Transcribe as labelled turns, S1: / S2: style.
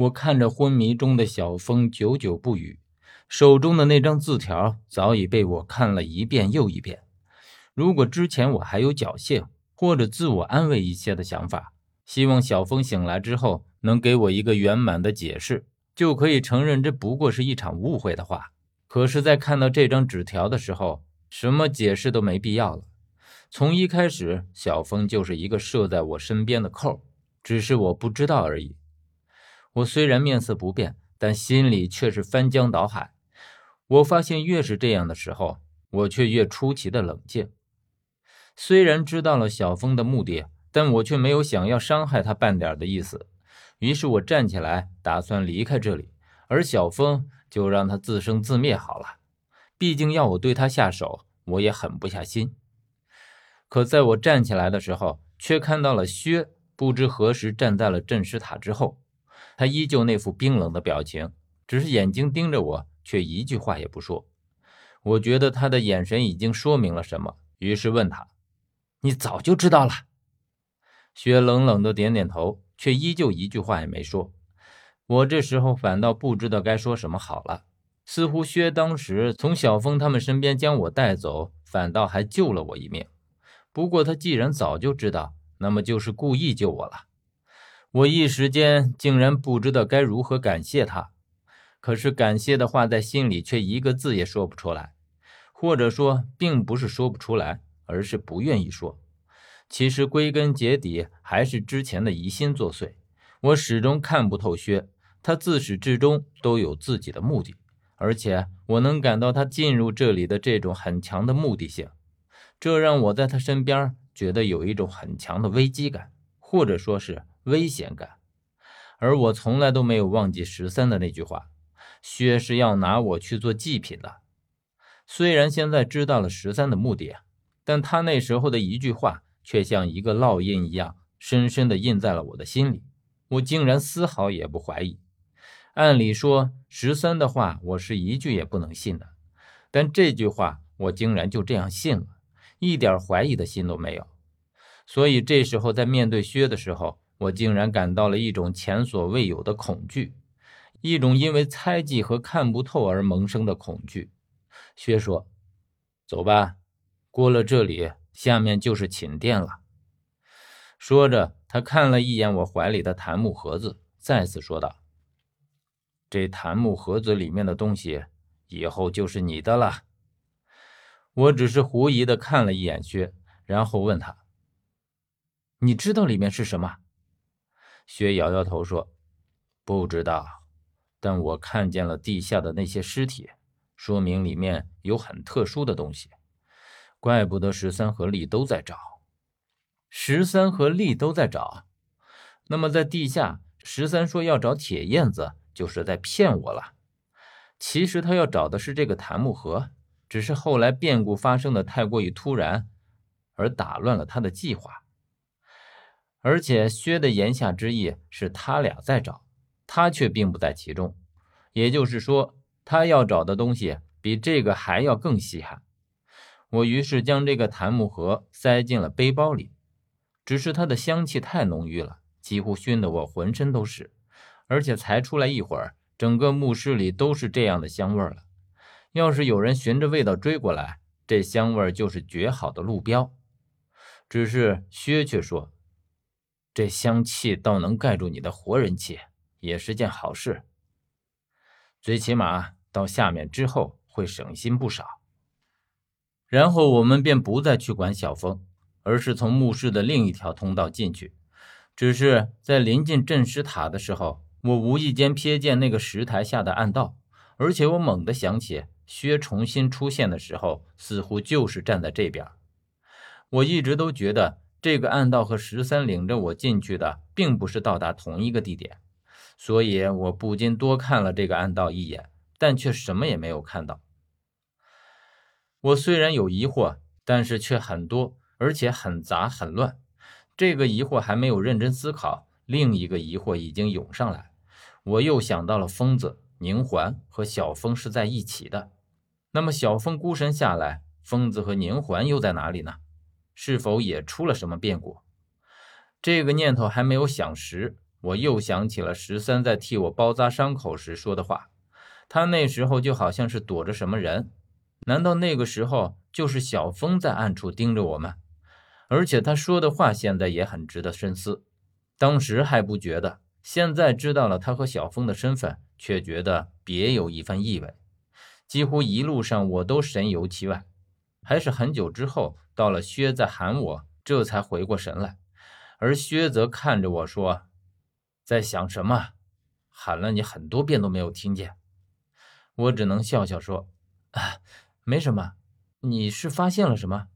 S1: 我看着昏迷中的小峰，久久不语，手中的那张字条早已被我看了一遍又一遍。如果之前我还有侥幸或者自我安慰一些的想法，希望小峰醒来之后能给我一个圆满的解释，就可以承认这不过是一场误会的话。可是，在看到这张纸条的时候，什么解释都没必要了。从一开始，小峰就是一个射在我身边的扣，只是我不知道而已。我虽然面色不变，但心里却是翻江倒海。我发现越是这样的时候，我却越出奇的冷静。虽然知道了小峰的目的，但我却没有想要伤害他半点的意思。于是我站起来，打算离开这里，而小峰就让他自生自灭好了。毕竟要我对他下手，我也狠不下心。可在我站起来的时候，却看到了薛，不知何时站在了镇尸塔之后。他依旧那副冰冷的表情，只是眼睛盯着我，却一句话也不说。我觉得他的眼神已经说明了什么，于是问他：“你早就知道了？”薛冷冷的点点头，却依旧一句话也没说。我这时候反倒不知道该说什么好了。似乎薛当时从小峰他们身边将我带走，反倒还救了我一命。不过他既然早就知道，那么就是故意救我了。我一时间竟然不知道该如何感谢他，可是感谢的话在心里却一个字也说不出来，或者说并不是说不出来，而是不愿意说。其实归根结底还是之前的疑心作祟。我始终看不透薛，他自始至终都有自己的目的，而且我能感到他进入这里的这种很强的目的性，这让我在他身边觉得有一种很强的危机感，或者说是。危险感，而我从来都没有忘记十三的那句话：“薛是要拿我去做祭品的。”虽然现在知道了十三的目的，但他那时候的一句话却像一个烙印一样，深深的印在了我的心里。我竟然丝毫也不怀疑。按理说，十三的话我是一句也不能信的，但这句话我竟然就这样信了，一点怀疑的心都没有。所以这时候在面对薛的时候，我竟然感到了一种前所未有的恐惧，一种因为猜忌和看不透而萌生的恐惧。薛说：“走吧，过了这里，下面就是寝殿了。”说着，他看了一眼我怀里的檀木盒子，再次说道：“这檀木盒子里面的东西，以后就是你的了。”我只是狐疑的看了一眼薛，然后问他：“你知道里面是什么？”薛摇摇头说：“不知道，但我看见了地下的那些尸体，说明里面有很特殊的东西。怪不得十三和丽都在找。十三和丽都在找，那么在地下，十三说要找铁燕子，就是在骗我了。其实他要找的是这个檀木盒，只是后来变故发生的太过于突然，而打乱了他的计划。”而且薛的言下之意是他俩在找，他却并不在其中。也就是说，他要找的东西比这个还要更稀罕。我于是将这个檀木盒塞进了背包里，只是它的香气太浓郁了，几乎熏得我浑身都是。而且才出来一会儿，整个墓室里都是这样的香味了。要是有人循着味道追过来，这香味就是绝好的路标。只是薛却说。这香气倒能盖住你的活人气，也是件好事。最起码到下面之后会省心不少。然后我们便不再去管小峰，而是从墓室的另一条通道进去。只是在临近镇尸塔的时候，我无意间瞥见那个石台下的暗道，而且我猛地想起薛重新出现的时候，似乎就是站在这边。我一直都觉得。这个暗道和十三领着我进去的，并不是到达同一个地点，所以我不禁多看了这个暗道一眼，但却什么也没有看到。我虽然有疑惑，但是却很多，而且很杂很乱。这个疑惑还没有认真思考，另一个疑惑已经涌上来。我又想到了疯子宁环和小峰是在一起的，那么小峰孤身下来，疯子和宁环又在哪里呢？是否也出了什么变故？这个念头还没有想实，我又想起了十三在替我包扎伤口时说的话。他那时候就好像是躲着什么人，难道那个时候就是小峰在暗处盯着我们？而且他说的话现在也很值得深思。当时还不觉得，现在知道了他和小峰的身份，却觉得别有一番意味。几乎一路上我都神游其外，还是很久之后，到了薛在喊我，这才回过神来。而薛则看着我说：“在想什么？喊了你很多遍都没有听见。”我只能笑笑说：“啊，没什么。你是发现了什么？”